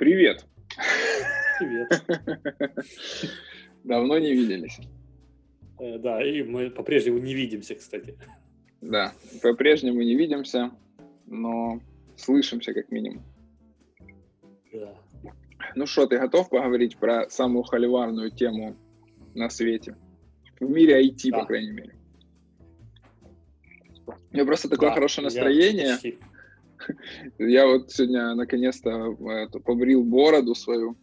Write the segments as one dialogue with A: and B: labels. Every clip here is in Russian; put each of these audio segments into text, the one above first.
A: Привет.
B: Привет.
A: Давно не виделись.
B: Э, Да, и мы по-прежнему не видимся, кстати.
A: Да, по-прежнему не видимся, но слышимся как минимум.
B: Да.
A: Ну что, ты готов поговорить про самую холиварную тему на свете? В мире IT,
B: Да.
A: по крайней мере. У меня просто такое
B: Да,
A: хорошее настроение.
B: почти.
A: Я вот сегодня наконец-то э, побрил бороду свою,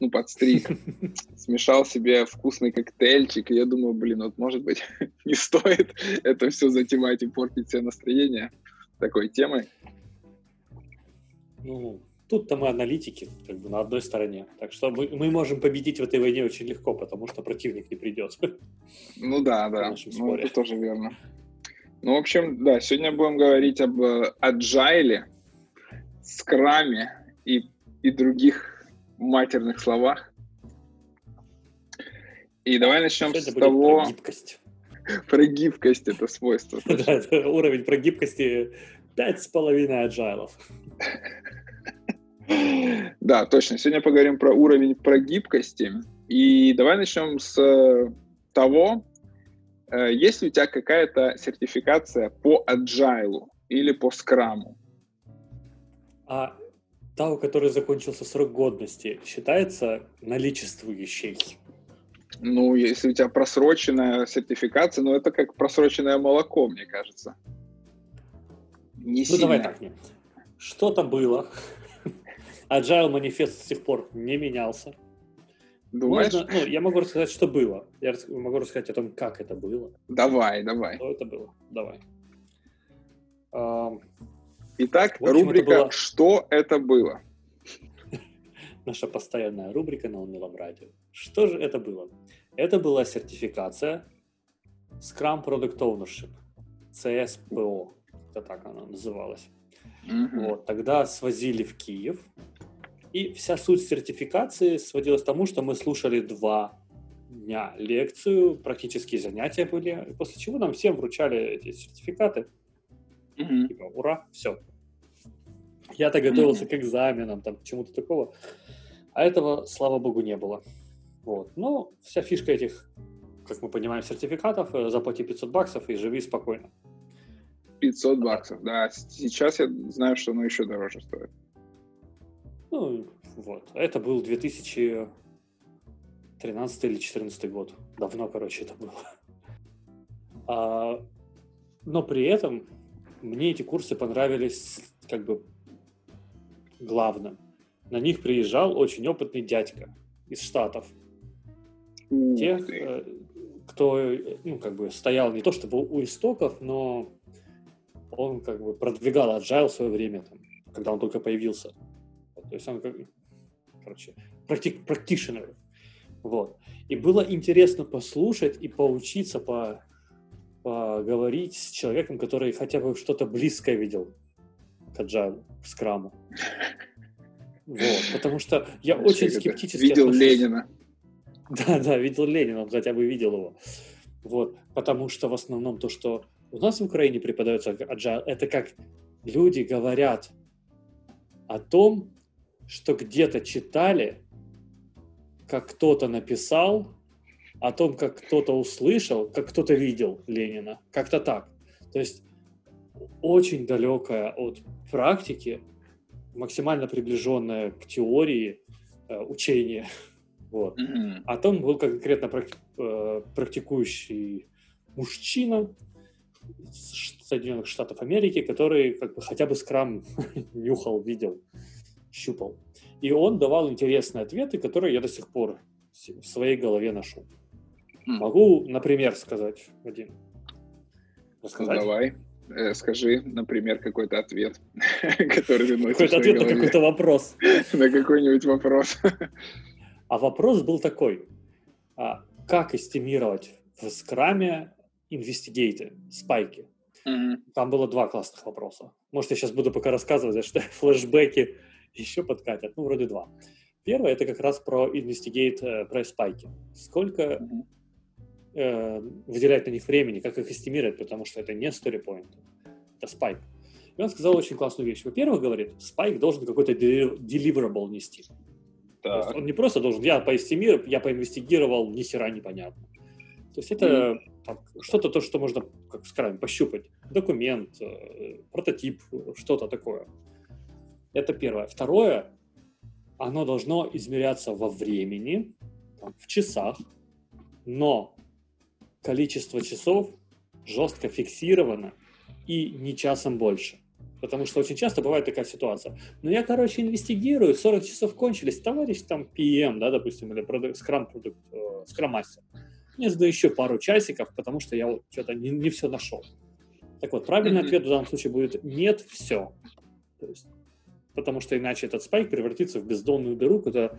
A: ну, подстриг, смешал себе вкусный коктейльчик, и я думаю, блин, вот может быть не стоит это все затевать и портить себе настроение такой темой.
B: Ну, тут-то мы аналитики, как бы на одной стороне. Так что мы, мы можем победить в этой войне очень легко, потому что противник не придет.
A: Ну да, да, ну, это тоже верно. Ну, в общем, да, сегодня будем говорить об э, agile, скраме и, и других матерных словах. И давай начнем
B: Сегодня
A: с того,
B: про гибкость.
A: про гибкость, это свойство.
B: Да, это уровень про гибкости пять с половиной аджайлов.
A: Да, точно. Сегодня поговорим про уровень прогибкости. И давай начнем с э, того, э, есть ли у тебя какая-то сертификация по agile или по скраму?
B: А та, у которой закончился срок годности, считается наличествующей.
A: Ну, если у тебя просроченная сертификация, ну, это как просроченное молоко, мне кажется. Не
B: Ну,
A: сильно.
B: давай так. не. Что-то было. Agile манифест с тех пор не менялся.
A: Думаешь?
B: Можно, ну, я могу рассказать, что было. Я могу рассказать о том, как это было.
A: Давай, давай.
B: Что это было. Давай. Ам,
A: Итак,
B: общем, это
A: рубрика
B: было-
A: «Что это было?»
B: наша постоянная рубрика на унылом радио. Что же это было? Это была сертификация Scrum Product Ownership, CSPO, это так она называлась.
A: Мгм.
B: Вот, тогда свозили в Киев, и вся суть сертификации сводилась к тому, что мы слушали два дня лекцию, практические занятия были, после чего нам всем вручали эти сертификаты,
A: Мгм.
B: типа, ура, все. Я-то готовился
A: Мгм.
B: к экзаменам, там, к чему-то такого, а этого, слава богу, не было. Вот. Но вся фишка этих, как мы понимаем, сертификатов, э, заплати 500 баксов и живи спокойно.
A: 500 баксов, да. Сейчас я знаю, что оно еще дороже стоит.
B: Ну, вот. Это был 2013 или 2014 год. Давно, короче, это было. А, но при этом мне эти курсы понравились как бы главным. На них приезжал очень опытный дядька из Штатов.
A: Ух
B: Тех, э, кто, ну, как бы стоял не то чтобы у истоков, но он как бы продвигал agile в свое время, там, когда он только появился. То есть он как, короче, практи- practitioner. Вот. И было интересно послушать и поучиться, по, поговорить с человеком, который хотя бы что-то близкое видел к agile, к скраму. Вот. Потому что я
A: Знаешь,
B: очень скептически
A: Видел
B: отношусь-
A: Ленина.
B: да, да, видел Ленина, он хотя бы видел его. Вот, потому что в основном то, что у нас в Украине преподается agile, это как люди говорят о том, что где-то читали, как кто-то написал, о том, как кто-то услышал, как кто-то видел Ленина. Как-то так. То есть очень далекая от практики, максимально приближенная к теории э, учения. Вот. А там был конкретно прак- э, практикующий мужчина из Соединенных Штатов Америки, который как бы хотя бы скрам нюхал, видел, щупал. И он давал интересные ответы, которые я до сих пор в своей голове ношу.
A: М.
B: Могу, например, сказать, Вадим.
A: Ну,
B: Рассказать?
A: давай, Э, скажи, например, какой-то ответ, который ты носишь
B: Какой-то ответ на какой-то вопрос.
A: на какой-нибудь вопрос.
B: А вопрос был такой. а, как эстимировать в скраме инвестигейты, спайки? Там было два классных вопроса. Может, я сейчас буду пока рассказывать, что флешбеки еще подкатят. Ну, вроде два. Первое, это как раз про инвестигейт, э, про спайки. Сколько
A: Мгм.
B: э, выделять на них времени, как их эстимировать, потому что это не story point, это спайк. И он сказал очень классную вещь. Во-первых, говорит, спайк должен какой-то deliverable нести. Так. Он не просто должен, я поэстимировал, я поинвестигировал, ни хера непонятно. То есть это mm. что-то то, что можно, как скажем, пощупать. Документ, э, прототип, что-то такое. Это первое. Второе, оно должно измеряться во времени, там, в часах, но количество часов жестко фиксировано и не часом больше. Потому что очень часто бывает такая ситуация. Ну, я, короче, инвестигирую, 40 часов кончились, товарищ там PM, да, допустим, или продукт, скрам продукт, скрам мастер. Мне жду еще пару часиков, потому что я вот что-то не, не все нашел. Так вот, правильный mm-hmm. ответ в данном случае будет нет, все. То есть, потому что иначе этот спайк превратится в бездонную дыру, куда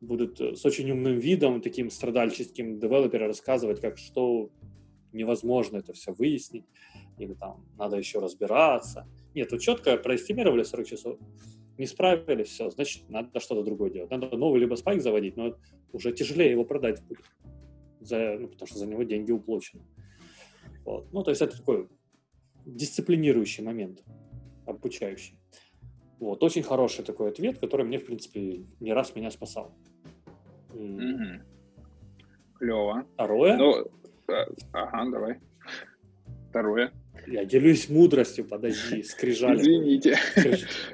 B: будут э, с очень умным видом, таким страдальческим девелоперы рассказывать, как что невозможно это все выяснить, или там надо еще разбираться. Нет, вот четко проэстимировали 40 часов, не справились, все, значит, надо что-то другое делать. Надо новый либо спайк заводить, но уже тяжелее его продать будет, за, ну, потому что за него деньги уплочены. Вот. Ну, то есть это такой дисциплинирующий момент, обучающий. Вот, очень хороший такой ответ, который мне, в принципе, не раз меня спасал.
A: Угу. Клево.
B: Второе.
A: Ну, э, ага, давай. Второе.
B: Я делюсь мудростью, подожди, скрижали.
A: Извините.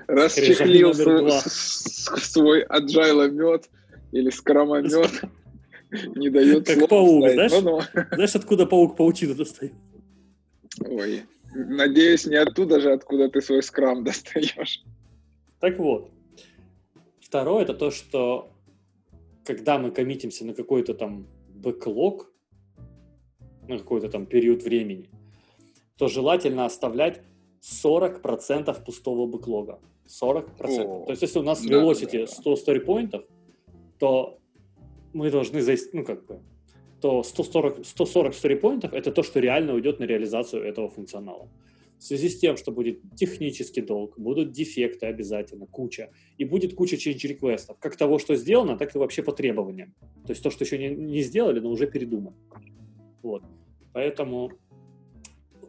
A: Расчехлил свой agile мед или скромомет. Не дает
B: Как паук, знаешь? Знаешь, откуда паук паутину достает?
A: Ой, надеюсь, не оттуда же, откуда ты свой скрам достаешь.
B: Так вот. Второе, это то, что когда мы коммитимся на какой-то там бэклог, на какой-то там период времени, то желательно оставлять 40% пустого бэклога. 40%. О, то есть, если у нас в Velocity да, 100 сторипоинтов, то мы должны, ну, как бы, то 140, 140 сторипоинтов – это то, что реально уйдет на реализацию этого функционала. В связи с тем, что будет технический долг, будут дефекты обязательно, куча, и будет куча change реквестов, как того, что сделано, так и вообще по требованиям. То есть то, что еще не, не сделали, но уже передумали. Вот. Поэтому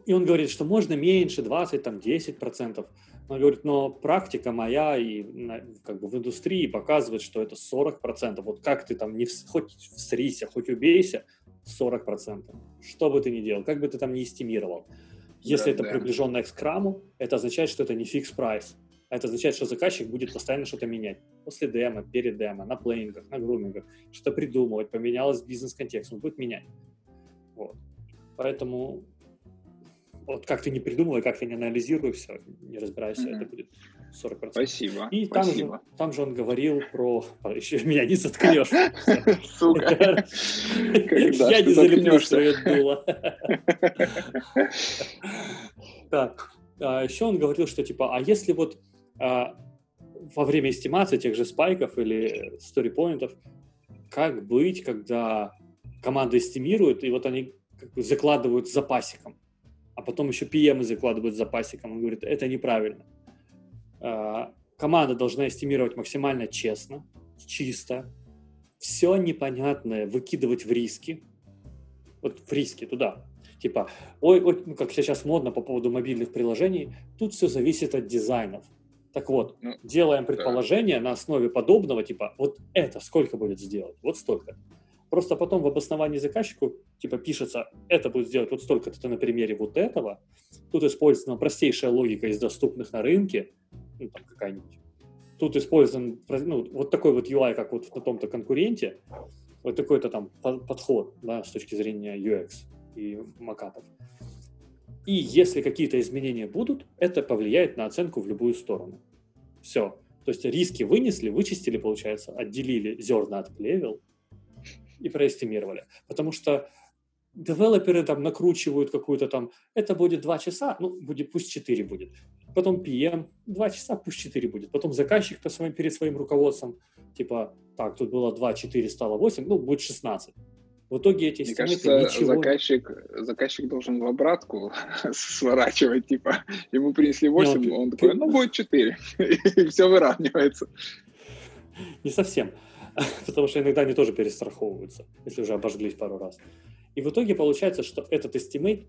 B: и он говорит, что можно меньше, 20, там, 10 процентов. Он говорит, но практика моя и как бы в индустрии показывает, что это 40 процентов. Вот как ты там, не в, хоть всрися, хоть убейся, 40 процентов. Что бы ты ни делал, как бы ты там не эстимировал. Если да, это да. приближенное к скраму, это означает, что это не фикс прайс. А это означает, что заказчик будет постоянно что-то менять. После демо, перед демо, на плейнингах, на грумингах, что-то придумывать, поменялось бизнес-контекст, он будет менять. Вот. Поэтому вот как ты не придумывай, как ты не анализируй все, не разбирайся, mm-hmm. это будет 40%.
A: Спасибо.
B: И там,
A: спасибо.
B: Же, там же он говорил про... Еще меня не заткнешь.
A: Сука.
B: Я не залеплю свое дуло. Так. А Еще он говорил, что типа, а если вот а, во время эстимации тех же спайков или сторипоинтов, как быть, когда команда эстимирует, и вот они как бы закладывают запасиком а потом еще PM закладывают запасиком. Он говорит, это неправильно. А, команда должна эстимировать максимально честно, чисто, все непонятное выкидывать в риски, вот в риски туда. Типа, ой, ой, ну, как сейчас модно по поводу мобильных приложений, тут все зависит от дизайнов. Так вот, ну, делаем предположение да. на основе подобного, типа, вот это сколько будет сделать, вот столько. Просто потом в обосновании заказчику типа пишется, это будет сделать вот столько-то на примере вот этого. Тут использована простейшая логика из доступных на рынке, ну, там какая-нибудь. Тут использован ну, вот такой вот UI, как вот на том-то конкуренте, вот такой-то там подход да, с точки зрения UX и макапов. И если какие-то изменения будут, это повлияет на оценку в любую сторону. Все. То есть риски вынесли, вычистили, получается, отделили зерна от плевел, и проэстимировали. Потому что девелоперы там накручивают какую-то там, это будет 2 часа, ну, будет, пусть 4 будет. Потом PM, 2 часа, пусть 4 будет. Потом заказчик по своим, перед своим руководством, типа, так, тут было 2, 4, стало 8, ну, будет 16. В итоге эти
A: Мне кажется, ничего... заказчик, заказчик должен в обратку сворачивать, типа, ему принесли 8, Не, он, он такой, ну, будет 4, и все выравнивается.
B: Не совсем. потому что иногда они тоже перестраховываются, если уже обожглись пару раз. И в итоге получается, что этот estimate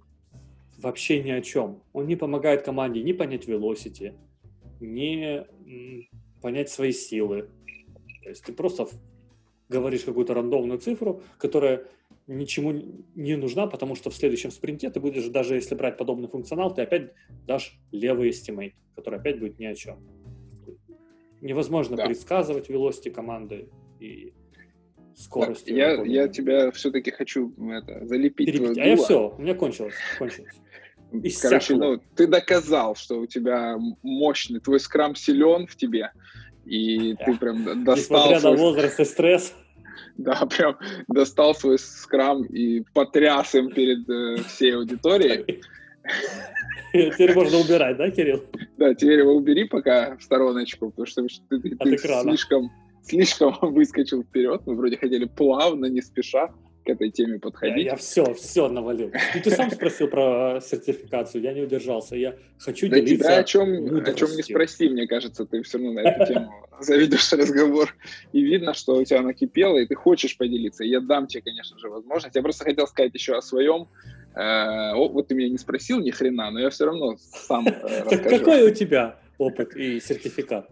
B: вообще ни о чем. Он не помогает команде ни понять velocity, ни понять свои силы. То есть ты просто говоришь какую-то рандомную цифру, которая ничему не нужна, потому что в следующем спринте ты будешь, даже если брать подобный функционал, ты опять дашь левый estimate, который опять будет ни о чем. Невозможно да. предсказывать velocity команды и скорость.
A: Я, я тебя все-таки хочу это, залепить.
B: Перебить. А я все, у меня кончилось. кончилось.
A: Короче, ну, ты доказал, что у тебя мощный, твой скрам силен в тебе, и ты прям достал...
B: Несмотря свой... на возраст и стресс.
A: Да, прям достал свой скрам и потряс им перед э, всей аудиторией.
B: Теперь можно убирать, да, Кирилл?
A: Да, теперь его убери пока в стороночку, потому что ты, ты, ты слишком, слишком выскочил вперед. Мы вроде хотели плавно, не спеша к этой теме подходить.
B: Я, я все, все навалил. Ну, ты сам спросил про сертификацию, я не удержался. Я хочу
A: да
B: делиться
A: тебя о чем, о чем не спроси, мне кажется, ты все равно на эту тему заведешь разговор. И видно, что у тебя накипело, и ты хочешь поделиться. я дам тебе, конечно же, возможность. Я просто хотел сказать еще о своем. Э, вот ты меня не спросил ни хрена, но я все равно сам э, расскажу.
B: Какой у тебя опыт и сертификат?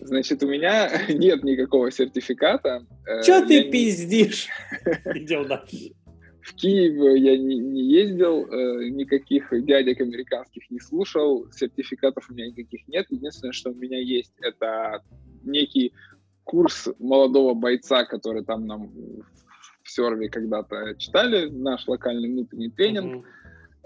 A: Значит, у меня нет никакого сертификата.
B: Э, Че ты пиздишь? Идем дальше.
A: В Киев я не, не ездил, э, никаких дядек американских не слушал, сертификатов у меня никаких нет. Единственное, что у меня есть, это некий курс молодого бойца, который там нам в серве когда-то читали, наш локальный внутренний тренинг. Э,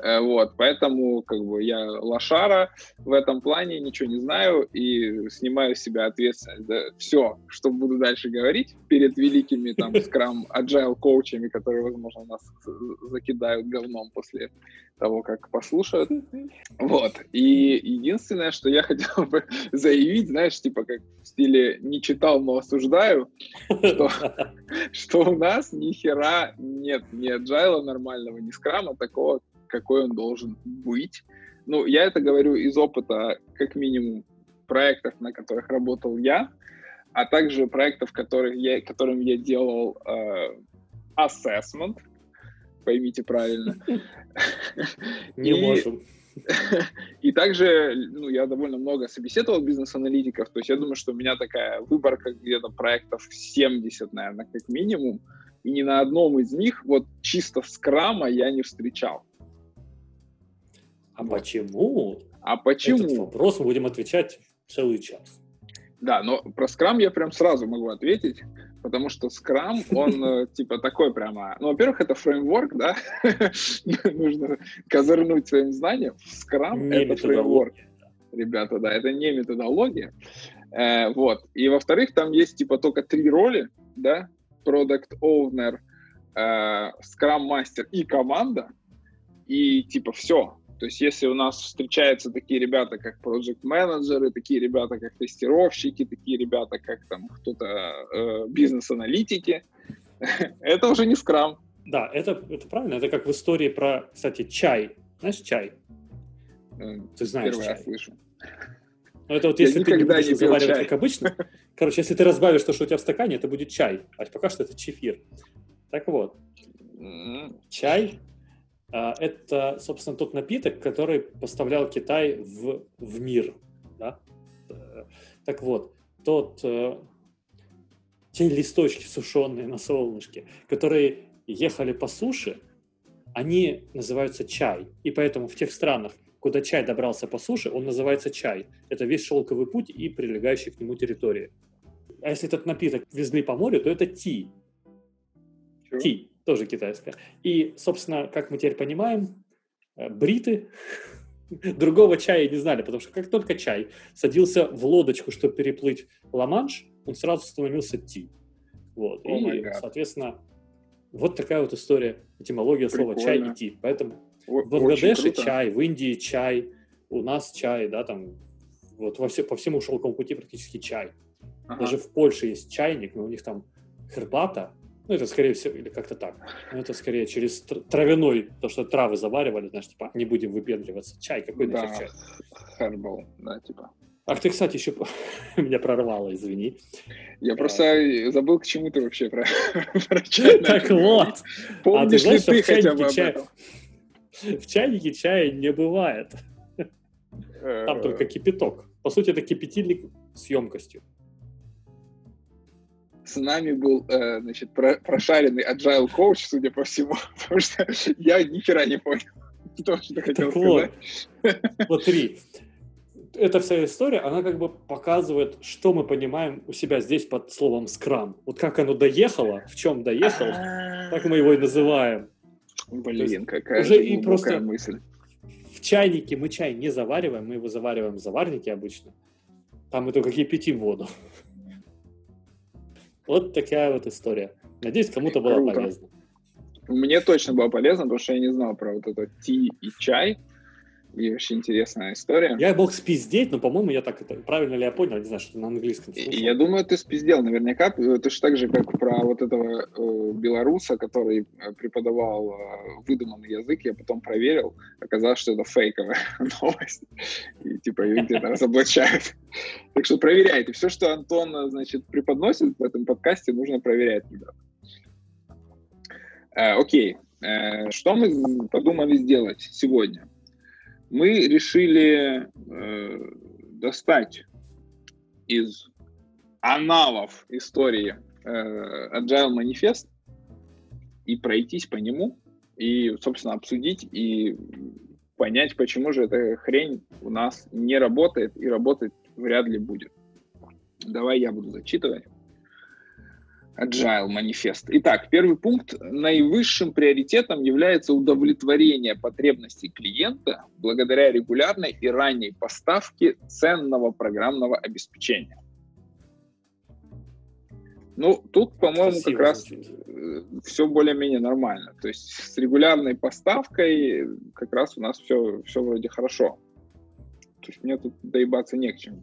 A: вот, поэтому как бы я лошара в этом плане, ничего не знаю и снимаю с себя ответственность за все, что буду дальше говорить перед великими там скрам agile коучами, которые, возможно, нас закидают говном после того, как послушают. Вот. И единственное, что я хотел бы заявить, знаешь, типа как в стиле «не читал, но осуждаю», что, что у нас ни хера нет ни agile нормального, ни скрама такого, какой он должен быть. Ну, я это говорю из опыта, как минимум, проектов, на которых работал я, а также проектов, которых я, которым я делал э, assessment, поймите правильно.
B: Не можем.
A: И также, ну, я довольно много собеседовал бизнес-аналитиков, то есть я думаю, что у меня такая выборка где-то проектов 70, наверное, как минимум, и ни на одном из них вот чисто скрама я не встречал.
B: А почему?
A: А почему?
B: Этот вопрос мы будем отвечать целый час.
A: Да, но про скрам я прям сразу могу ответить, потому что скрам, он э, типа такой прямо... Ну, во-первых, это фреймворк, да? Нужно козырнуть своим знанием. Скрам — это фреймворк. Ребята, да, это не методология. Э, вот. И во-вторых, там есть типа только три роли, да? Product Owner, э, Scrum Master и команда. И типа все, то есть если у нас встречаются такие ребята, как project менеджеры такие ребята, как тестировщики, такие ребята, как там кто-то э, бизнес-аналитики, это уже не скрам.
B: Да, это, это правильно. Это как в истории про, кстати, чай. Знаешь, чай?
A: Э, ты знаешь Первый чай. слышу.
B: Ну, это вот если Я ты не будешь не заваривать, как обычно. Короче, если ты разбавишь то, что у тебя в стакане, это будет чай. А пока что это чефир. Так вот. Чай это, собственно, тот напиток, который поставлял Китай в, в мир. Да? Так вот, тот, э, те листочки сушеные на солнышке, которые ехали по суше, они называются чай. И поэтому в тех странах, куда чай добрался по суше, он называется чай. Это весь шелковый путь и прилегающие к нему территории. А если этот напиток везли по морю, то это ти. Ти тоже китайская. И, собственно, как мы теперь понимаем, э, бриты другого чая не знали, потому что как только чай садился в лодочку, чтобы переплыть Ла-Манш, он сразу становился ти. Вот. Oh и, соответственно, вот такая вот история, этимология Прикольно. слова чай и ти. Поэтому О- в Бангладеше чай, в Индии чай, у нас чай, да, там, вот во все, по всему шелковому пути практически чай. Ага. Даже в Польше есть чайник, но у них там хербата, ну, это скорее всего, или как-то так. Ну, это скорее через травяной, то, что травы заваривали, знаешь, типа, не будем выпендриваться. Чай, какой да,
A: чай? Herbal, да, типа.
B: Ах, ты, кстати, еще меня прорвало, извини.
A: Я а... просто забыл, к чему ты вообще про, про чай.
B: Так вот.
A: Помнишь а ты знаешь, ли ты хотя бы об этом?
B: В чайнике чая не бывает. Там только
A: Э,
B: кипяток. По сути, это кипятильник с емкостью.
A: С нами был, э, значит, про- прошаренный agile коуч, судя по всему, потому что я ни хера не понял, что ты хотел
B: Так вот,
A: сказать.
B: смотри, эта вся история, она как бы показывает, что мы понимаем у себя здесь под словом скрам. Вот как оно доехало, в чем доехало, так мы его и называем.
A: Блин, какая
B: уже
A: же
B: и просто-
A: мысль.
B: В чайнике мы чай не завариваем, мы его завариваем в заварнике обычно. Там мы только кипятим воду. Вот такая вот история. Надеюсь, кому-то было
A: Круто.
B: полезно.
A: Мне точно было полезно, потому что я не знал про вот это ти и чай. И вообще интересная история.
B: Я мог спиздеть, но, по-моему, я так это... Правильно ли я понял? Не знаю, что на английском слушал.
A: Я думаю, ты спиздел наверняка. Же так же, как про вот этого э, белоруса, который э, преподавал э, выдуманный язык. Я потом проверил. Оказалось, что это фейковая новость. И типа ее где-то разоблачают. Так что проверяйте. Все, что Антон, э, значит, преподносит в этом подкасте, нужно проверять, ребят. Э, Окей. Что мы подумали сделать сегодня? Мы решили э, достать из аналов истории э, Agile Manifest и пройтись по нему и, собственно, обсудить и понять, почему же эта хрень у нас не работает и работать вряд ли будет. Давай я буду зачитывать. Agile Manifest. Итак, первый пункт. Наивысшим приоритетом является удовлетворение потребностей клиента благодаря регулярной и ранней поставке ценного программного обеспечения. Ну, тут, по-моему, как раз
B: звучит.
A: все более-менее нормально. То есть с регулярной поставкой как раз у нас все, все вроде хорошо. То есть мне тут доебаться не к чему.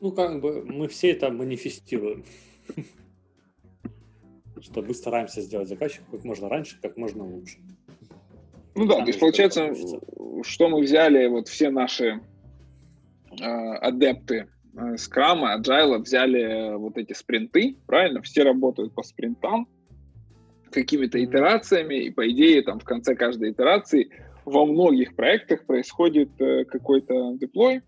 B: Ну, как бы мы все это манифестируем. Что мы стараемся сделать заказчику как можно раньше, как можно лучше.
A: Ну да,
B: Там
A: то есть получается,
B: получится.
A: что мы взяли вот все наши э, адепты э, скрама, agile, взяли э, вот эти спринты, правильно? Все работают по спринтам, какими-то итерациями, и по идее там в конце каждой итерации во многих проектах происходит э, какой-то деплой,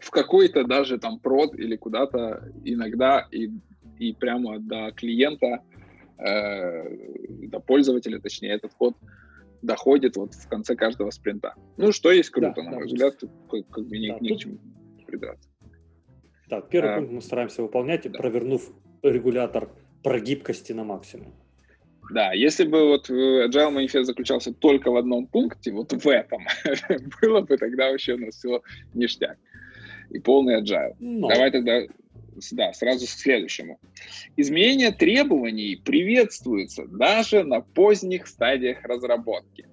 A: в какой-то даже там прод или куда-то иногда и, и прямо до клиента, э, до пользователя, точнее, этот код доходит вот в конце каждого спринта. Ну, что есть круто,
B: Да,
A: на
B: да,
A: мой взгляд, тут как, как бы ни,
B: Да,
A: ни
B: тут-
A: к чему придраться.
B: Да, первый
A: А,
B: пункт мы стараемся выполнять,
A: да.
B: провернув регулятор прогибкости на максимум.
A: Да, если бы вот э, Agile Manifest заключался только в одном пункте, вот в этом, было бы тогда вообще у нас все ништяк. И полный Agile.
B: Но
A: Давай тогда да, сразу к следующему. Изменение требований приветствуется даже на поздних стадиях разработки.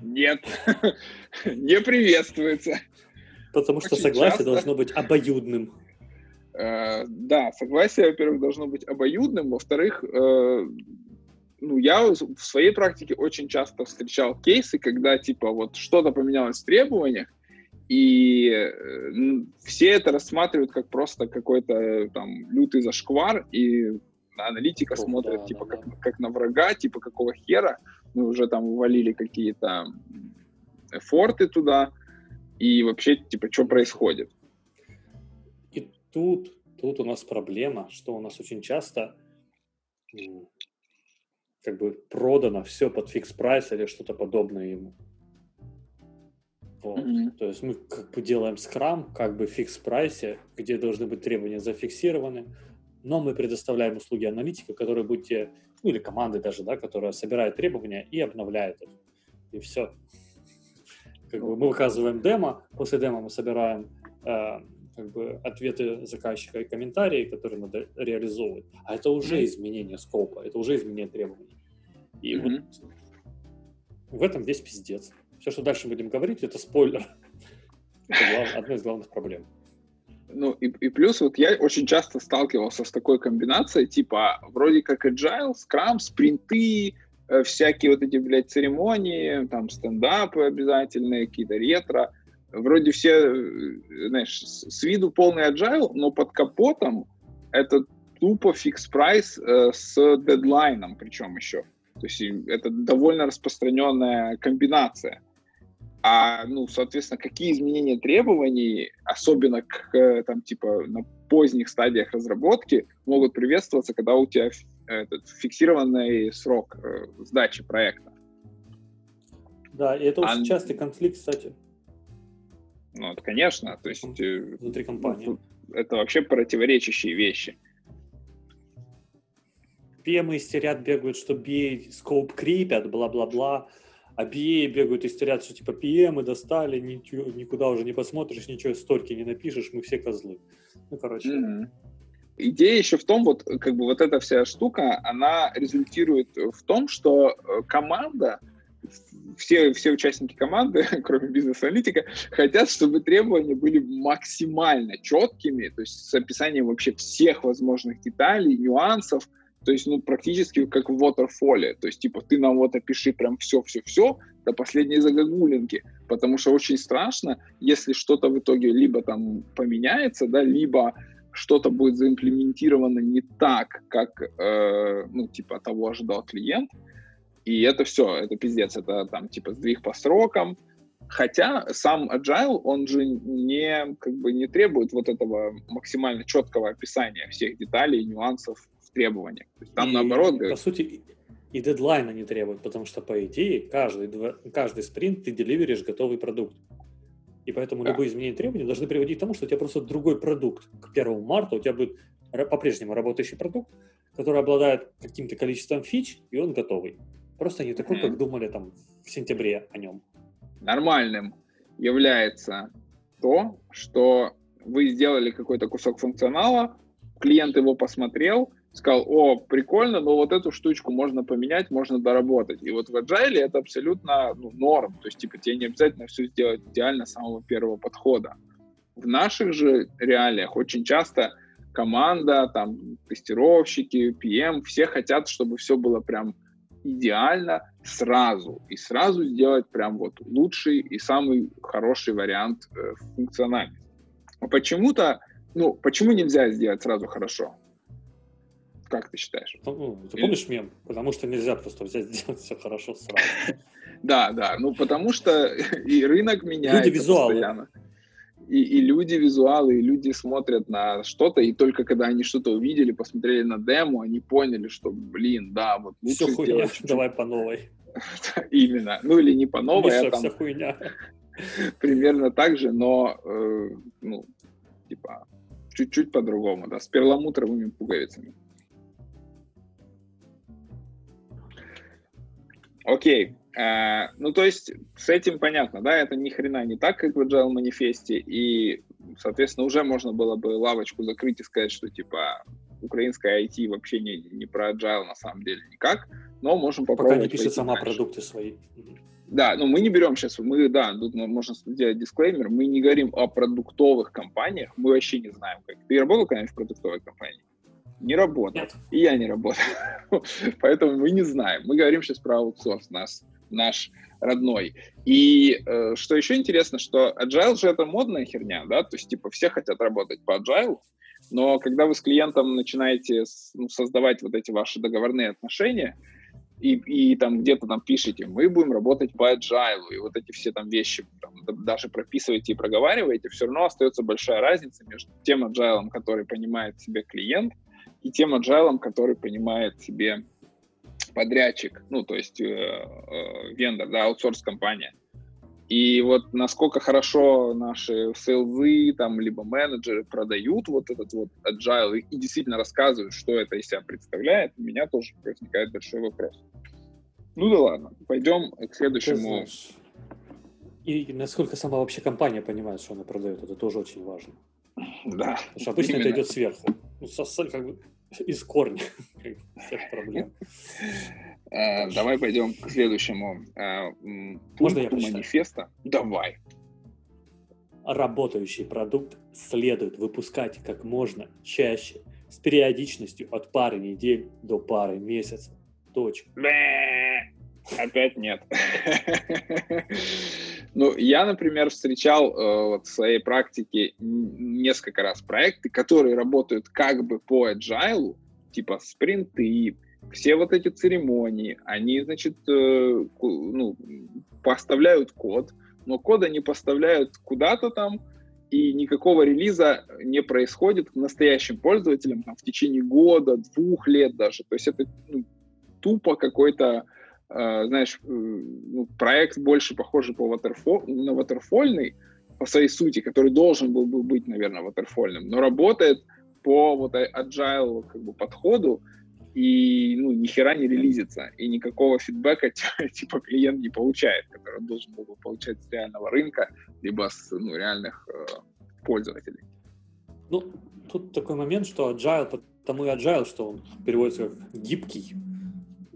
A: Нет, не приветствуется.
B: Потому что
A: Очень
B: согласие
A: часто.
B: должно быть обоюдным.
A: Э, Да, согласие, во-первых, должно быть обоюдным, во-вторых, э, ну, я в своей практике очень часто встречал кейсы, когда, типа, вот что-то поменялось в требованиях, и э, все это рассматривают как просто какой-то э, там лютый зашквар, и аналитика
B: О,
A: смотрит,
B: да,
A: типа,
B: да,
A: как,
B: да.
A: как на врага, типа, какого хера, мы уже там увалили какие-то эфорты туда, и вообще, типа, что происходит?
B: И тут, тут у нас проблема, что у нас очень часто как бы продано все под fix price или что-то подобное ему. Вот.
A: Мгм.
B: То есть мы как бы делаем scrum, как бы в fix price е, где должны быть требования зафиксированы, но мы предоставляем услуги аналитика, которые будете, ну или команды даже, да, которая собирает требования и обновляет их. И все. Как бы мы выказываем демо, после демо мы собираем э, как бы ответы заказчика и комментарии, которые надо реализовывать. А это уже
A: Мгм.
B: изменение скопа, это уже изменение требований. И
A: Мгм.
B: вот в этом весь пиздец. Все, что дальше будем говорить, это спойлер. Это одна из главных проблем.
A: Ну, и, и плюс вот я очень часто сталкивался с такой комбинацией, типа, вроде как agile, скрам, спринты, э, всякие вот эти, блядь, церемонии, там, стендапы обязательные, какие-то ретро. Вроде все, э, знаешь, с, с виду полный agile, но под капотом это тупо фикс прайс э, с дедлайном, причем еще. То есть это довольно распространенная комбинация. А, ну, соответственно, какие изменения требований, особенно к, там, типа, на поздних стадиях разработки, могут приветствоваться, когда у тебя этот фиксированный срок э, сдачи проекта.
B: Да, и это очень а... частый конфликт, кстати.
A: Ну, это, конечно, то есть...
B: Э, Внутри компании.
A: Это вообще противоречащие вещи.
B: PM истерят, бегают, что BA скоп крипят, бла-бла-бла а BA бегают и стерят, что типа PM достали, никуда уже не посмотришь, ничего столько не напишешь, мы все козлы. Ну, короче.
A: Mm-hmm. Идея еще в том, вот как бы вот эта вся штука, она результирует в том, что э, команда, все, все участники команды, кроме бизнес-аналитика, хотят, чтобы требования были максимально четкими, то есть с описанием вообще всех возможных деталей, нюансов, то есть, ну, практически как в waterfall. То есть, типа, ты нам вот опиши прям все-все-все до последней загогулинки. Потому что очень страшно, если что-то в итоге либо там поменяется, да, либо что-то будет заимплементировано не так, как, э, ну, типа, того ожидал клиент. И это все, это пиздец, это там, типа, сдвиг по срокам. Хотя сам Agile, он же не, как бы, не требует вот этого максимально четкого описания всех деталей, нюансов требованиях. То есть там
B: и,
A: наоборот...
B: По сути, и дедлайна не требуют, потому что, по идее, каждый, каждый спринт ты деливеришь готовый продукт. И поэтому да. любые изменения требований должны приводить к тому, что у тебя просто другой продукт. К 1 марта у тебя будет по-прежнему работающий продукт, который обладает каким-то количеством фич, и он готовый. Просто не такой, mm-hmm. как думали там в сентябре о нем.
A: Нормальным является то, что вы сделали какой-то кусок функционала, клиент его посмотрел, сказал, о, прикольно, но вот эту штучку можно поменять, можно доработать. И вот в Agile это абсолютно ну, норм. То есть, типа, тебе не обязательно все сделать идеально с самого первого подхода. В наших же реалиях очень часто команда, там, тестировщики, PM, все хотят, чтобы все было прям идеально сразу. И сразу сделать прям вот лучший и самый хороший вариант э, функциональности. А почему-то, ну, почему нельзя сделать сразу хорошо? Как ты считаешь?
B: Ну, ты помнишь мем? Потому что нельзя просто взять сделать все хорошо сразу.
A: Да, да, ну потому что и рынок меняется люди постоянно. И, и люди визуалы, и люди смотрят на что-то, и только когда они что-то увидели, посмотрели на демо, они поняли, что, блин, да, вот
B: лучше все хуйня, сделать... давай по новой.
A: Именно. Ну или не по новой,
B: Миша, а там... Хуйня.
A: Примерно так же, но, э, ну, типа, чуть-чуть по-другому, да, с перламутровыми пуговицами. Окей. Uh, ну, то есть с этим понятно, да, это ни хрена не так, как в Agile манифесте, и, соответственно, уже можно было бы лавочку закрыть и сказать, что, типа, украинская IT вообще не, не про Agile на самом деле никак, но можем попробовать.
B: Пока не пишет сама дальше. продукты свои.
A: Да, ну мы не берем сейчас, мы, да, тут можно сделать дисклеймер, мы не говорим о продуктовых компаниях, мы вообще не знаем, как. Ты работал когда-нибудь в продуктовой компании? Не работал. Нет. И я не работал. Поэтому мы не знаем. Мы говорим сейчас про аутсорс, наш, наш родной. И э, что еще интересно, что agile же это модная херня, да, то есть типа все хотят работать по agile, но когда вы с клиентом начинаете ну, создавать вот эти ваши договорные отношения, и, и там где-то там пишете, мы будем работать по agile, и вот эти все там вещи там, даже прописываете и проговариваете, все равно остается большая разница между тем agile, который понимает себе клиент, и тем agile, который понимает себе подрядчик, ну, то есть э, э, вендор, да, аутсорс-компания. И вот насколько хорошо наши сейлзы, там, либо менеджеры продают вот этот вот agile и, и действительно рассказывают, что это из себя представляет, у меня тоже возникает большой вопрос. Ну да ладно, пойдем к следующему.
B: И насколько сама вообще компания понимает, что она продает, это тоже очень важно.
A: Да.
B: Потому что обычно именно. это идет сверху. Ну, со, как бы из корня всех проблем.
A: Э, давай пойдем к следующему э,
B: Можно я
A: манифеста. Давай.
B: Работающий продукт следует выпускать как можно чаще, с периодичностью от пары недель до пары месяцев. Точка.
A: Опять нет. Ну, я, например, встречал э, вот в своей практике несколько раз проекты, которые работают как бы по agile, типа спринты, все вот эти церемонии, они, значит, э, ну, поставляют код, но код они поставляют куда-то там, и никакого релиза не происходит к настоящим пользователям там, в течение года, двух лет даже. То есть это ну, тупо какой-то, знаешь, э, ну, проект больше похожий по waterfall, на waterfall по своей сути, который должен был бы быть, наверное, waterfall, но работает по вот agile как бы, подходу, и ну, ни хера не релизится, и никакого фидбэка типа клиент не получает, который должен был бы получать с реального рынка, либо с ну, реальных э, пользователей.
B: Ну, тут такой момент, что agile, потому и agile, что он переводится как гибкий,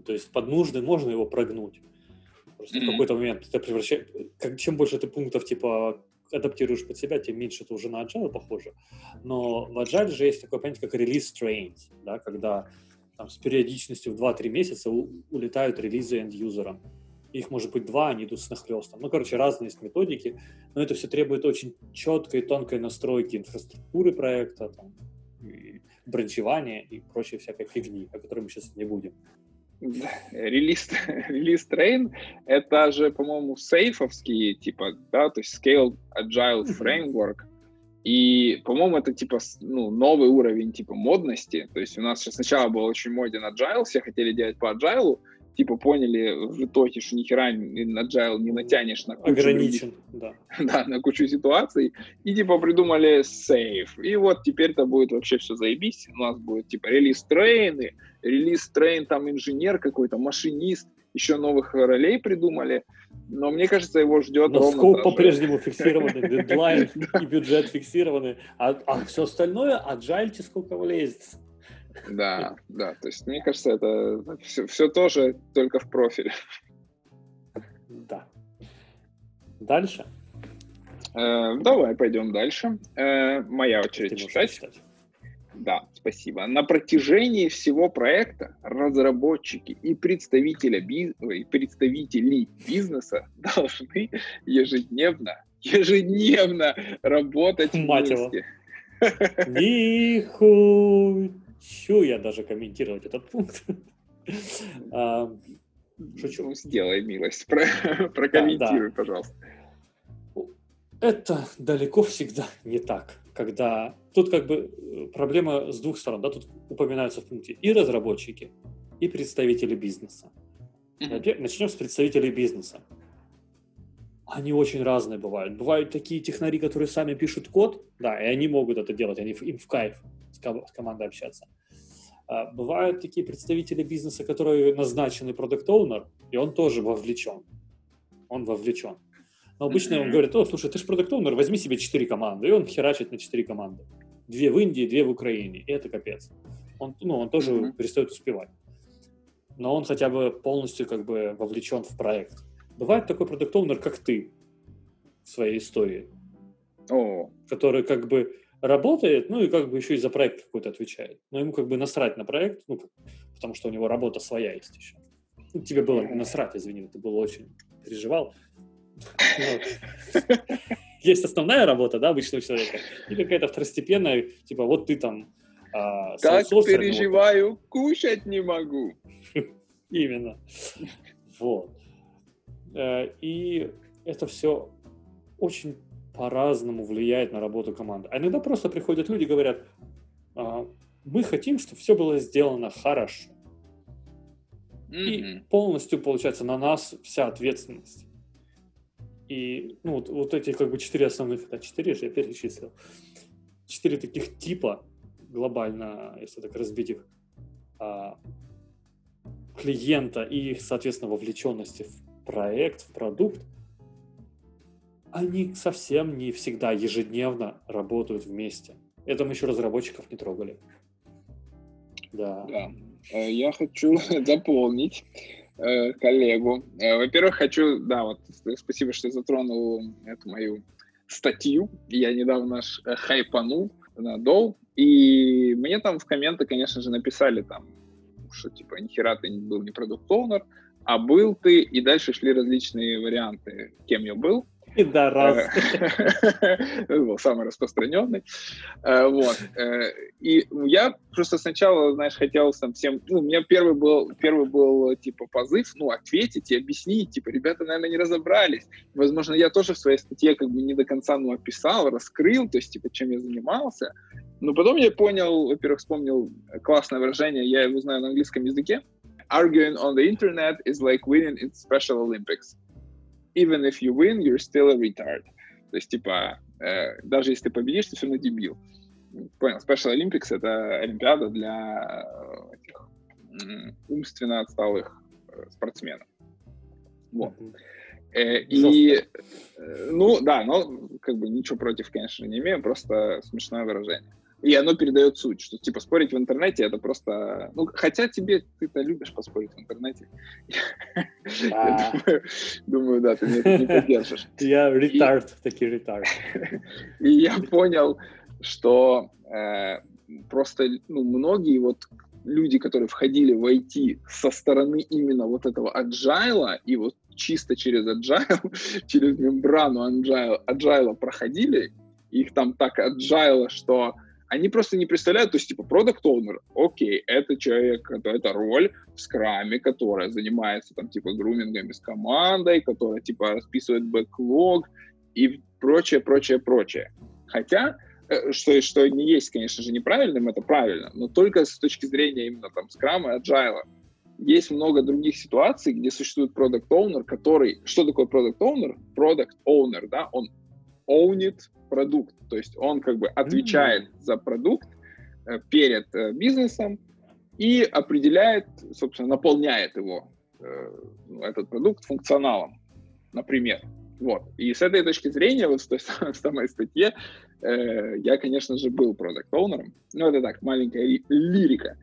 B: то есть под нужды можно его прогнуть. Просто mm-hmm. в какой-то момент ты превращаешь, как, чем больше ты пунктов типа адаптируешь под себя, тем меньше это уже на agile похоже. Но в agile же есть такое понятие, как release trains, да, когда там, с периодичностью в 2-3 месяца у, улетают релизы энд-юзерам. Их может быть два, они идут с нахлестом. Ну, короче, разные есть методики, но это все требует очень четкой, тонкой настройки инфраструктуры проекта, там, и бранчевания и прочей всякой фигни, о которой мы сейчас не будем.
A: Релиз, релиз train — это же, по-моему, сейфовские, типа, да, то есть Scale Agile Framework, и, по-моему, это типа ну, новый уровень типа модности. То есть у нас сейчас сначала был очень моден agile, все хотели делать по agile, типа поняли в итоге, что ни хера на agile не натянешь на
B: кучу... Ограничен, да.
A: да, на кучу ситуаций. И типа придумали сейф. И вот теперь-то будет вообще все заебись. У нас будет типа релиз трейны, релиз трейн там инженер какой-то, машинист, еще новых ролей придумали, но мне кажется, его ждет
B: но ровно скоп по-прежнему фиксированный, дедлайн и бюджет фиксированы, а, а все остальное, аджальте сколько влезет.
A: Да, да, то есть мне кажется, это все, все тоже только в профиль.
B: Да. Дальше?
A: Э, давай пойдем дальше. Э, моя очередь читать. читать. Да, спасибо. На протяжении всего проекта разработчики и представители, биз... Ой, представители бизнеса должны ежедневно, ежедневно работать
B: Мать вместе. Нихуй. Я даже комментировать этот пункт.
A: Шучу. Ну, сделай милость, про, прокомментируй, да, да. пожалуйста.
B: Это далеко всегда не так когда тут как бы э, проблема с двух сторон, да, тут упоминаются в пункте и разработчики, и представители бизнеса. Mm-hmm. Начнем с представителей бизнеса. Они очень разные бывают. Бывают такие технари, которые сами пишут код, да, и они могут это делать, они им в кайф с, командой общаться. А бывают такие представители бизнеса, которые назначены продукт оунер и он тоже вовлечен. Он вовлечен. Но обычно он говорит, о, слушай, ты же продукт оунер возьми себе четыре команды. И он херачит на четыре команды. Две в Индии, две в Украине. И это капец. Он, ну, он тоже mm-hmm. перестает успевать. Но он хотя бы полностью как бы вовлечен в проект. Бывает такой продукт оунер как ты в своей истории.
A: Oh.
B: Который как бы работает, ну и как бы еще и за проект какой-то отвечает. Но ему как бы насрать на проект, ну, потому что у него работа своя есть еще. Ну, тебе было насрать, извини, ты был очень переживал. Есть основная работа, да, обычного человека, и какая-то второстепенная, типа, вот ты там
A: а, Так переживаю, кушать не могу.
B: Именно. Вот. Э, и это все очень по-разному влияет на работу команды. А иногда просто приходят люди и говорят, «А, мы хотим, чтобы все было сделано хорошо. И полностью, получается, на нас вся ответственность. И ну, вот, вот эти как бы четыре основных, да, четыре же я перечислил, четыре таких типа глобально, если так разбить их, а, клиента и их, соответственно, вовлеченности в проект, в продукт, они совсем не всегда ежедневно работают вместе. Это мы еще разработчиков не трогали.
A: Да. да. Э, я хочу дополнить Э, коллегу. Э, во-первых, хочу, да, вот спасибо, что затронул эту мою статью. Я недавно хайпанул на Дол, и мне там в комменты, конечно же, написали там, что типа нихера ты был не продукт оунер а был ты, и дальше шли различные варианты, кем я был. Это был самый распространенный. Э, вот. Э, и я просто сначала, знаешь, хотел там всем... Ну, у меня первый был, первый был, типа, позыв, ну, ответить и объяснить. Типа, ребята, наверное, не разобрались. Возможно, я тоже в своей статье как бы не до конца, ну, описал, раскрыл, то есть, типа, чем я занимался. Но потом я понял, во-первых, вспомнил классное выражение, я его знаю на английском языке. Arguing on the internet is like winning in Special Olympics even if you win, you're still a retard. То есть, типа, э, даже если ты победишь, ты все равно дебил. Понял, Special Olympics — это Олимпиада для э, этих умственно отсталых э, спортсменов. Вот. Э, и, ну, да, но как бы ничего против, конечно, не имею, просто смешное выражение. И оно передает суть, что типа спорить в интернете это просто... Ну, хотя тебе ты-то любишь поспорить в интернете. Думаю, да, ты меня не поддержишь.
B: Я ретард, таки ретард.
A: И я понял, что э, просто ну, многие вот люди, которые входили в IT со стороны именно вот этого agile и вот чисто через agile, через мембрану agile, agile проходили, их там так agile, что они просто не представляют, то есть, типа, продукт оунер окей, это человек, это роль в скраме, которая занимается, там, типа, грумингами с командой, которая, типа, расписывает бэклог и прочее, прочее, прочее. Хотя, э, что, что не есть, конечно же, неправильным, это правильно, но только с точки зрения именно там скрама и agile. Есть много других ситуаций, где существует продукт оунер который... Что такое продукт оунер Продукт оунер да, он ownит продукт, то есть он как бы отвечает mm-hmm. за продукт э, перед э, бизнесом и определяет, собственно, наполняет его, э, ну, этот продукт функционалом, например. Вот. И с этой точки зрения, вот в той самой статье, э, я, конечно же, был продукт-оунером. Ну, это так, маленькая ли- лирика.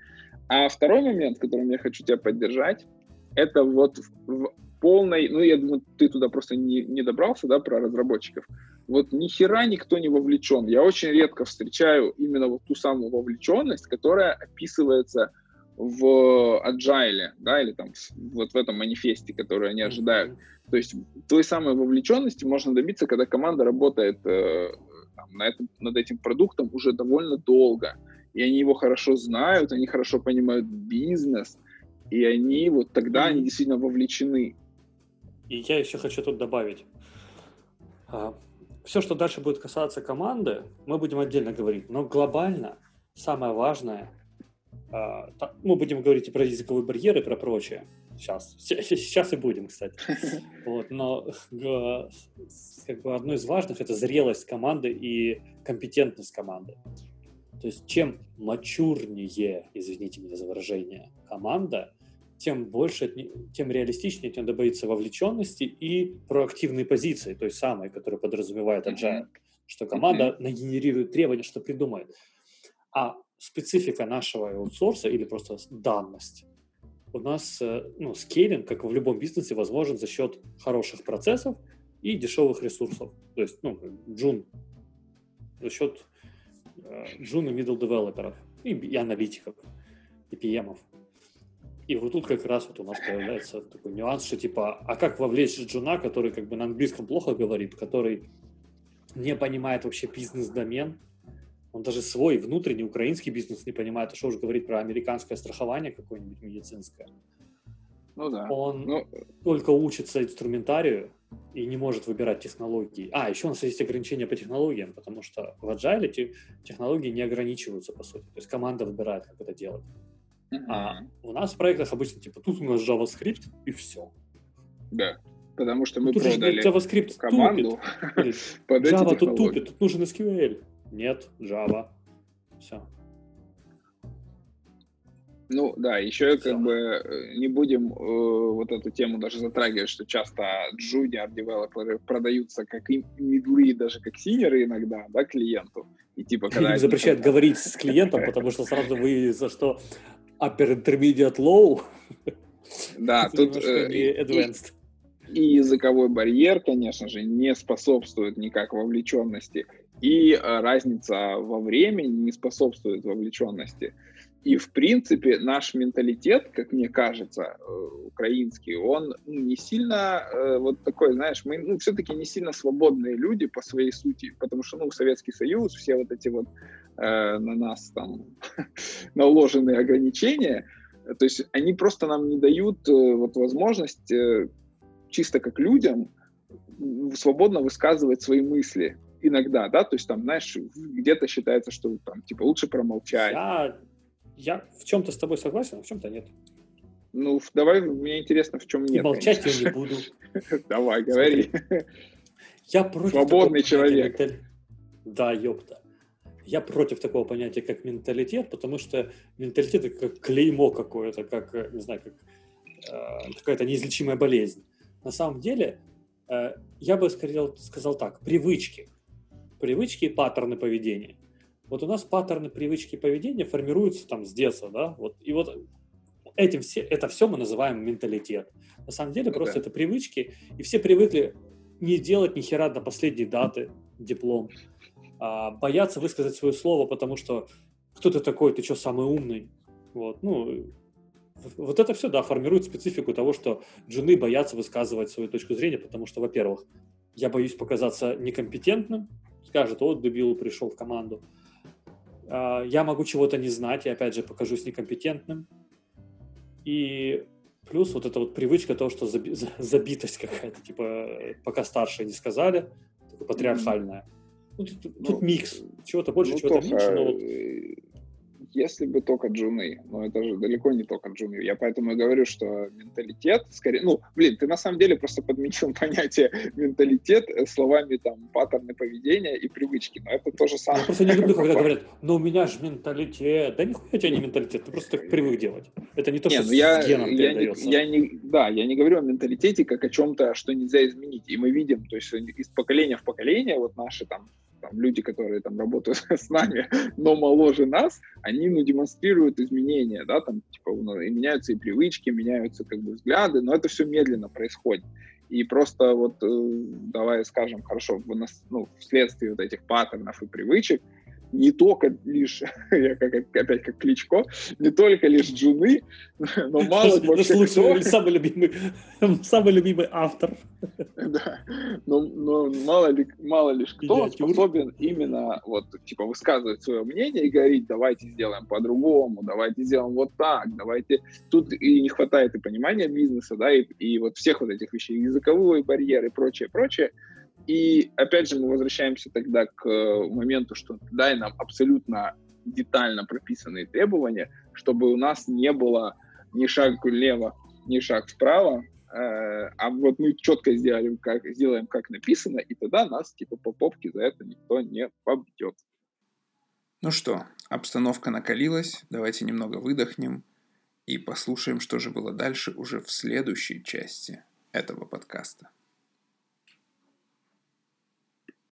A: А второй момент, которым я хочу тебя поддержать, это вот в, в полной, ну, я думаю, ты туда просто не, не добрался, да, про разработчиков вот ни хера никто не вовлечен. Я очень редко встречаю именно вот ту самую вовлеченность, которая описывается в agile, да, или там вот в этом манифесте, который они ожидают. То есть той самой вовлеченности можно добиться, когда команда работает э, там, на этом, над этим продуктом уже довольно долго, и они его хорошо знают, они хорошо понимают бизнес, и они вот тогда они действительно вовлечены.
B: И я еще хочу тут добавить. А, все, что дальше будет касаться команды, мы будем отдельно говорить. Но глобально самое важное, э, мы будем говорить и про языковые барьеры, и про прочее. Сейчас, сейчас и будем, кстати. Вот, но как бы одно из важных это зрелость команды и компетентность команды. То есть чем мачурнее, извините меня за выражение, команда, тем больше, тем реалистичнее тем добавится вовлеченности и проактивной позиции, той самой, которая подразумевает agile, mm-hmm. что команда mm-hmm. нагенерирует требования, что придумает. А специфика нашего аутсорса или просто данность у нас э, ну, скейлинг, как в любом бизнесе, возможен за счет хороших процессов и дешевых ресурсов. То есть, ну, джун, за счет э, джун и middle девелоперов и, и аналитиков, и PM-ов. И вот тут как раз вот у нас появляется такой нюанс, что типа, а как вовлечь джуна, который как бы на английском плохо говорит, который не понимает вообще бизнес-домен, он даже свой внутренний украинский бизнес не понимает, а что уж говорить про американское страхование какое-нибудь медицинское.
A: Ну да.
B: Он
A: ну...
B: только учится инструментарию и не может выбирать технологии. А, еще у нас есть ограничения по технологиям, потому что в Agile технологии не ограничиваются, по сути. То есть команда выбирает, как это делать. А у нас в проектах обычно типа тут у нас JavaScript и все.
A: Да, потому что мы
B: тут
A: продали
B: JavaScript
A: команду
B: тупит. под Java тут тупит, тут нужен SQL. Нет, Java. Все.
A: Ну да, еще Все. как бы э, не будем э, вот эту тему даже затрагивать, что часто junior девелоперы продаются как и медлы, даже как синеры иногда, да, клиенту. И типа когда...
B: Им запрещают говорить с клиентом, потому что сразу выявится, что upper intermediate low.
A: Да, тут э, и, и языковой барьер, конечно же, не способствует никак вовлеченности. и разница во времени не способствует вовлеченности. И, в принципе, наш менталитет, как мне кажется, украинский, он ну, не сильно вот такой, знаешь, мы ну, все-таки не сильно свободные люди по своей сути, потому что, ну, Советский Союз, все вот эти вот э, на нас там наложенные ограничения, то есть они просто нам не дают э, вот возможность э, чисто как людям свободно высказывать свои мысли иногда, да, то есть там, знаешь, где-то считается, что там, типа, лучше промолчать.
B: Я, я в чем-то с тобой согласен, а в чем-то нет.
A: Ну, давай, мне интересно, в чем нет.
B: молчать я не буду.
A: Давай, говори.
B: Я против
A: Свободный человек.
B: Да, ёпта. Я против такого понятия, как менталитет, потому что менталитет это как клеймо какое-то, как, э, не знаю, как э, какая-то неизлечимая болезнь. На самом деле, э, я бы скорее сказал так, привычки. Привычки и паттерны поведения. Вот у нас паттерны привычки поведения формируются там с детства, да, вот, и вот этим все, это все мы называем менталитет. На самом деле, просто okay. это привычки, и все привыкли не делать ни хера до последней даты диплом, а, боятся высказать свое слово, потому что кто ты такой, ты что, самый умный? Вот, ну, вот это все, да, формирует специфику того, что джуны боятся высказывать свою точку зрения, потому что, во-первых, я боюсь показаться некомпетентным, скажет, вот, дебил пришел в команду. А, я могу чего-то не знать, и опять же покажусь некомпетентным. И плюс вот эта вот привычка того, что забитость какая-то, типа, пока старшие не сказали, патриархальная. Mm-hmm ну, тут, ну, тут микс. Чего-то больше, ну, чего-то меньше, но вот...
A: Э, если бы только джуны, но это же далеко не только джуны. Я поэтому и говорю, что менталитет, скорее, ну, блин, ты на самом деле просто подменил понятие менталитет э, словами там паттерны поведения и привычки, но это то же самое.
B: Я просто не люблю, когда говорят, ну у меня же менталитет. Да нихуя у тебя не менталитет, ты просто так привык делать. Это не то, не, что ну,
A: я, с геном я не, я не, Да, я не говорю о менталитете как о чем-то, что нельзя изменить. И мы видим, то есть из поколения в поколение, вот наши там там, люди, которые там работают с нами, но моложе нас, они ну, демонстрируют изменения, да, там, типа, ну, и меняются и привычки, меняются как бы взгляды, но это все медленно происходит. И просто вот, э, давай скажем, хорошо, в, ну, вследствие вот этих паттернов и привычек, не только лишь, я как, опять как Кличко, не только лишь джуны, но мало ли вообще
B: кто... Самый любимый, самый любимый автор.
A: Да, но, но мало, ли, мало лишь кто способен именно вот, типа, высказывать свое мнение и говорить, давайте сделаем по-другому, давайте сделаем вот так, давайте... Тут и не хватает и понимания бизнеса, да, и, и вот всех вот этих вещей, языковой барьер и прочее, прочее, и опять же мы возвращаемся тогда к э, моменту, что дай нам абсолютно детально прописанные требования, чтобы у нас не было ни шаг влево, ни шаг вправо, э, а вот мы четко сделаем как, сделаем, как написано, и тогда нас типа по попке за это никто не побьет.
C: Ну что, обстановка накалилась, давайте немного выдохнем и послушаем, что же было дальше уже в следующей части этого подкаста.